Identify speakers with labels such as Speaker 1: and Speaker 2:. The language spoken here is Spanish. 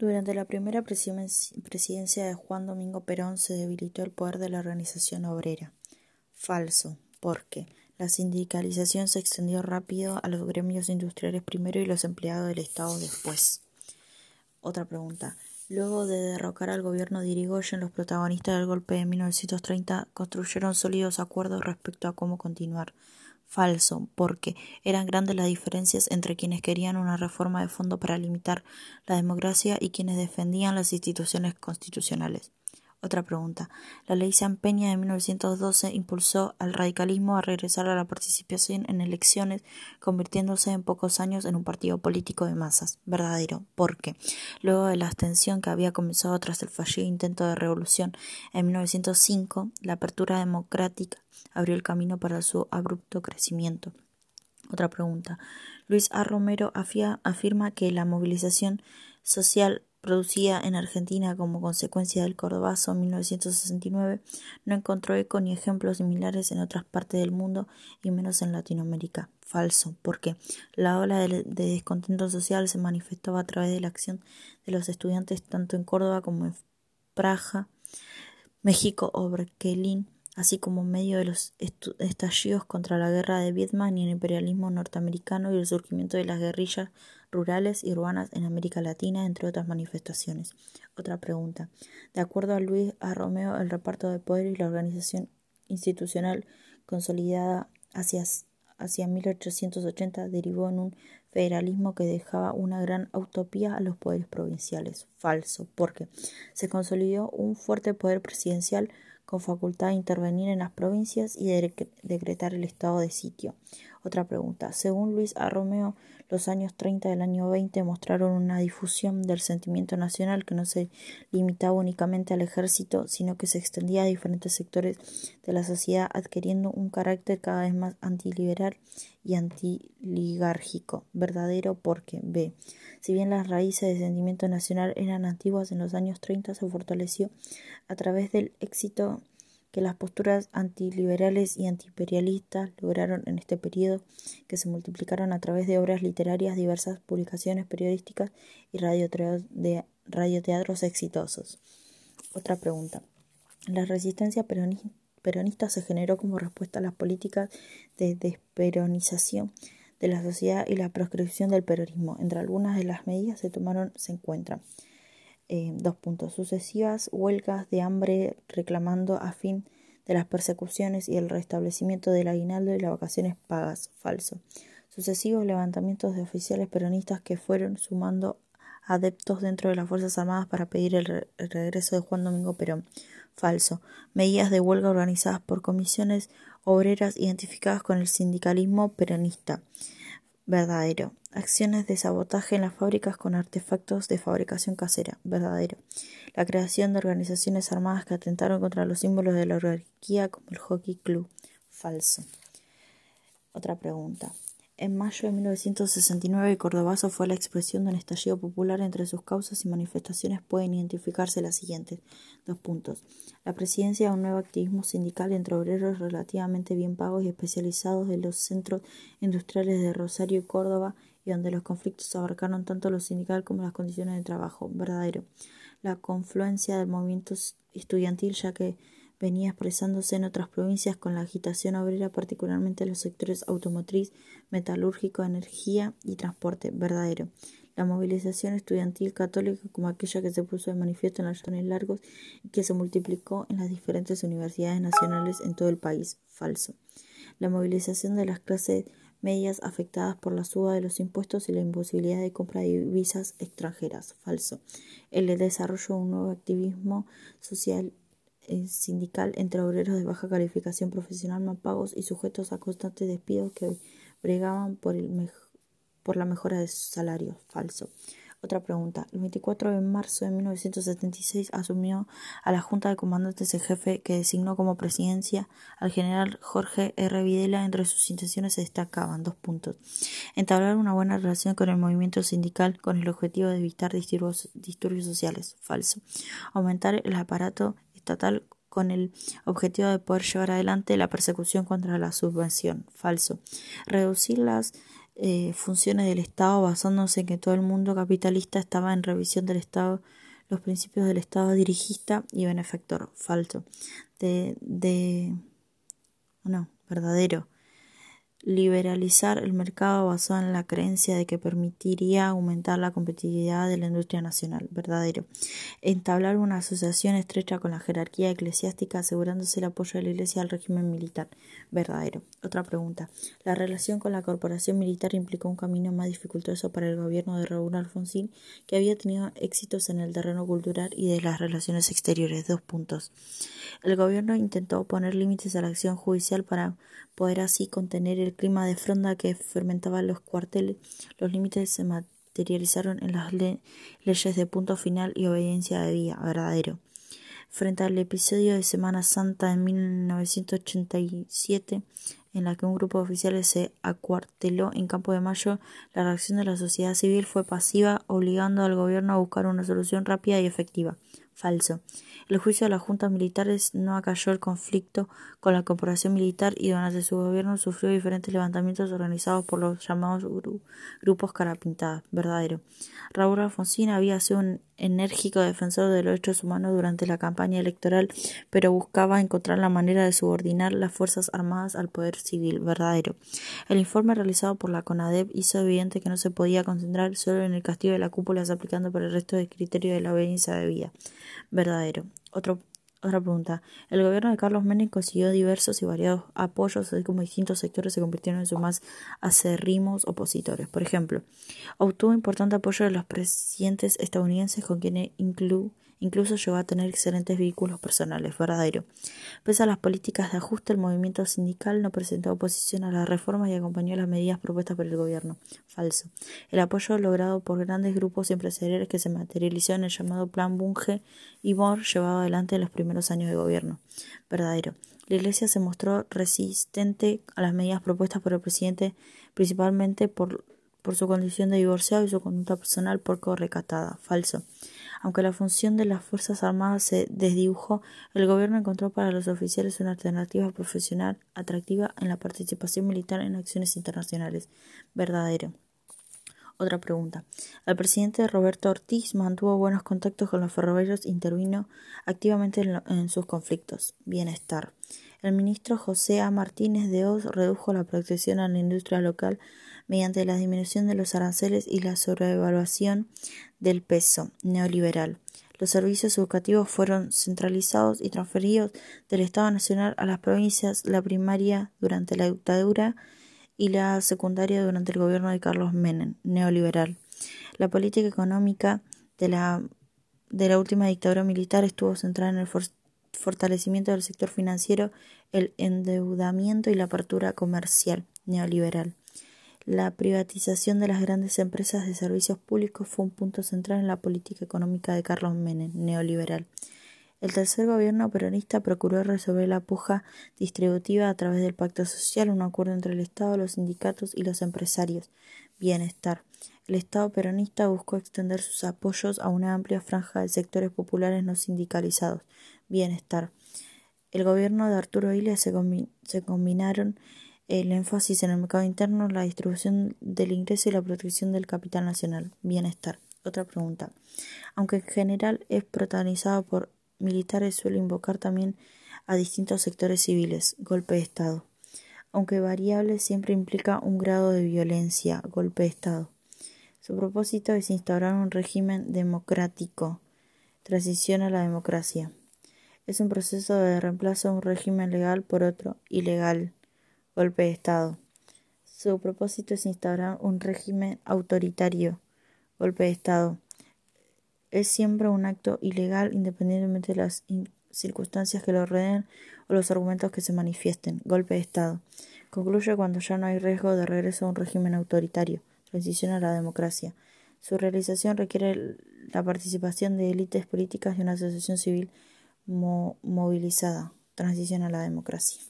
Speaker 1: Durante la primera presidencia de Juan Domingo Perón se debilitó el poder de la organización obrera. Falso, porque la sindicalización se extendió rápido a los gremios industriales primero y los empleados del Estado después. Otra pregunta. Luego de derrocar al gobierno de Irigoyen, los protagonistas del golpe de 1930 construyeron sólidos acuerdos respecto a cómo continuar falso, porque eran grandes las diferencias entre quienes querían una reforma de fondo para limitar la democracia y quienes defendían las instituciones constitucionales. Otra pregunta. La ley San Peña de 1912 impulsó al radicalismo a regresar a la participación en elecciones, convirtiéndose en pocos años en un partido político de masas. Verdadero. Porque, luego de la abstención que había comenzado tras el fallido intento de revolución en 1905, la apertura democrática abrió el camino para su abrupto crecimiento. Otra pregunta. Luis A. Romero afirma que la movilización social producida en Argentina como consecuencia del Cordobazo 1969 no encontró eco ni ejemplos similares en otras partes del mundo y menos en Latinoamérica. Falso, porque la ola de, descontento social se manifestaba a través de la acción de los estudiantes tanto en Córdoba como en Praja, México o Berkeley así como en medio de los estallidos contra la guerra de Vietnam y el imperialismo norteamericano y el surgimiento de las guerrillas rurales y urbanas en América Latina, entre otras manifestaciones. Otra pregunta. De acuerdo a Luis A. Romeo, el reparto de poder y la organización institucional consolidada hacia, hacia 1880 derivó en un federalismo que dejaba una gran utopía a los poderes provinciales. Falso, porque se consolidó un fuerte poder presidencial con facultad de intervenir en las provincias y de decretar el estado de sitio. Otra pregunta. Según Luis A. Romeo, los años 30 del año 20 mostraron una difusión del sentimiento nacional que no se limitaba únicamente al ejército, sino que se extendía a diferentes sectores de la sociedad, adquiriendo un carácter cada vez más antiliberal y antiligárgico. Verdadero porque B. Si bien las raíces del sentimiento nacional eran antiguas en los años 30, se fortaleció a través del éxito que las posturas antiliberales y antiimperialistas lograron en este periodo, que se multiplicaron a través de obras literarias, diversas publicaciones periodísticas y radioteatros exitosos. Otra pregunta. La resistencia peronista se generó como respuesta a las políticas de desperonización de la sociedad y la proscripción del peronismo. Entre algunas de las medidas se tomaron se encuentran eh, dos puntos sucesivas huelgas de hambre reclamando a fin de las persecuciones y el restablecimiento del aguinaldo y las vacaciones pagas falso sucesivos levantamientos de oficiales peronistas que fueron sumando adeptos dentro de las Fuerzas Armadas para pedir el, el regreso de Juan Domingo Perón falso medidas de huelga organizadas por comisiones obreras identificadas con el sindicalismo peronista. Verdadero. Acciones de sabotaje en las fábricas con artefactos de fabricación casera. Verdadero. La creación de organizaciones armadas que atentaron contra los símbolos de la oligarquía como el Hockey Club. Falso. Otra pregunta. En mayo de 1969, Cordobazo fue la expresión de un estallido popular. Entre sus causas y manifestaciones pueden identificarse las siguientes. Dos puntos. La presidencia de un nuevo activismo sindical entre obreros relativamente bien pagos y especializados de los centros industriales de Rosario y Córdoba, y donde los conflictos abarcaron tanto lo sindical como las condiciones de trabajo. Verdadero. La confluencia del movimiento estudiantil, ya que venía expresándose en otras provincias con la agitación obrera, particularmente en los sectores automotriz, metalúrgico, energía y transporte verdadero. La movilización estudiantil católica como aquella que se puso de manifiesto en los años largos y que se multiplicó en las diferentes universidades nacionales en todo el país falso. La movilización de las clases medias afectadas por la suba de los impuestos y la imposibilidad de compra de divisas extranjeras falso. El desarrollo de un nuevo activismo social sindical entre obreros de baja calificación profesional mal pagos y sujetos a constantes despidos que bregaban por, el por la mejora de sus salarios. Falso. Otra pregunta. El 24 de marzo de 1976 asumió a la Junta de Comandantes el jefe que designó como presidencia al general Jorge R. Videla. Entre sus intenciones se destacaban dos puntos. Entablar una buena relación con el movimiento sindical con el objetivo de evitar disturbios sociales. Falso. Aumentar el aparato estatal con el objetivo de poder llevar adelante la persecución contra la subvención. Falso. Reducir las eh, funciones del Estado basándose en que todo el mundo capitalista estaba en revisión del Estado, los principios del Estado dirigista y benefactor. Falso. De, de, no, verdadero liberalizar el mercado basado en la creencia de que permitiría aumentar la competitividad de la industria nacional, verdadero. Entablar una asociación estrecha con la jerarquía eclesiástica asegurándose el apoyo de la Iglesia al régimen militar, verdadero. Otra pregunta. La relación con la corporación militar implicó un camino más dificultoso para el gobierno de Raúl Alfonsín, que había tenido éxitos en el terreno cultural y de las relaciones exteriores. Dos puntos. El gobierno intentó poner límites a la acción judicial para poder así contener el clima de fronda que fermentaba los cuarteles. Los límites se materializaron en las leyes de punto final y obediencia de vía verdadero. Frente al episodio de Semana Santa de 1987, en la que un grupo de oficiales se acuarteló en Campo de Mayo, la reacción de la sociedad civil fue pasiva, obligando al gobierno a buscar una solución rápida y efectiva. Falso. El juicio de las juntas militares no acalló el conflicto con la corporación militar y durante su gobierno sufrió diferentes levantamientos organizados por los llamados grupos carapintadas. Verdadero. Raúl Alfonsín había sido un enérgico defensor de los derechos humanos durante la campaña electoral, pero buscaba encontrar la manera de subordinar las Fuerzas Armadas al poder civil. Verdadero. El informe realizado por la CONADEP hizo evidente que no se podía concentrar solo en el castigo de la cúpula aplicando por el resto del criterio de la obediencia de verdadero. otra pregunta. El gobierno de Carlos Menem consiguió diversos y variados apoyos, así como distintos sectores se convirtieron en sus más acerrimos opositores. Por ejemplo, obtuvo importante apoyo de los presidentes estadounidenses con quienes incluye Incluso llegó a tener excelentes vehículos personales, verdadero. Pese a las políticas de ajuste, el movimiento sindical no presentó oposición a las reformas y acompañó las medidas propuestas por el gobierno. Falso. El apoyo logrado por grandes grupos empresariales que se materializó en el llamado Plan Bunge y Moore llevado adelante en los primeros años de gobierno. Verdadero. La Iglesia se mostró resistente a las medidas propuestas por el presidente, principalmente por, por su condición de divorciado y su conducta personal poco recatada. Falso. Aunque la función de las Fuerzas Armadas se desdibujó, el gobierno encontró para los oficiales una alternativa profesional atractiva en la participación militar en acciones internacionales. Verdadero. Otra pregunta. El presidente Roberto Ortiz mantuvo buenos contactos con los ferroviarios e intervino activamente en, sus conflictos. Bienestar. El ministro José A. Martínez de Oz redujo la protección a la industria local mediante la disminución de los aranceles y la sobrevaluación del peso neoliberal. Los servicios educativos fueron centralizados y transferidos del Estado Nacional a las provincias, la primaria durante la dictadura y la secundaria durante el gobierno de Carlos Menem, neoliberal. La política económica de la, de la última dictadura militar estuvo centrada en el fortalecimiento del sector financiero, el endeudamiento y la apertura comercial neoliberal. La privatización de las grandes empresas de servicios públicos fue un punto central en la política económica de Carlos Menem, neoliberal. El tercer gobierno peronista procuró resolver la puja distributiva a través del pacto social, un acuerdo entre el Estado, los sindicatos y los empresarios. Bienestar. El Estado peronista buscó extender sus apoyos a una amplia franja de sectores populares no sindicalizados. Bienestar. El gobierno de Arturo Illia se, se combinaron el énfasis en el mercado interno, la distribución del ingreso y la protección del capital nacional. Bienestar. Otra pregunta. Aunque en general es protagonizado por militares, suele invocar también a distintos sectores civiles. Golpe de Estado. Aunque variable, siempre implica un grado de violencia. Golpe de Estado. Su propósito es instaurar un régimen democrático. Transición a la democracia. Es un proceso de reemplazo de un régimen legal por otro ilegal golpe de Estado. Su propósito es instaurar un régimen autoritario, golpe de Estado. Es siempre un acto ilegal independientemente de las circunstancias que lo rodeen o los argumentos que se manifiesten, golpe de Estado. Concluye cuando ya no hay riesgo de regreso a un régimen autoritario, transición a la democracia. Su realización requiere la participación de élites políticas y una asociación civil movilizada, transición a la democracia.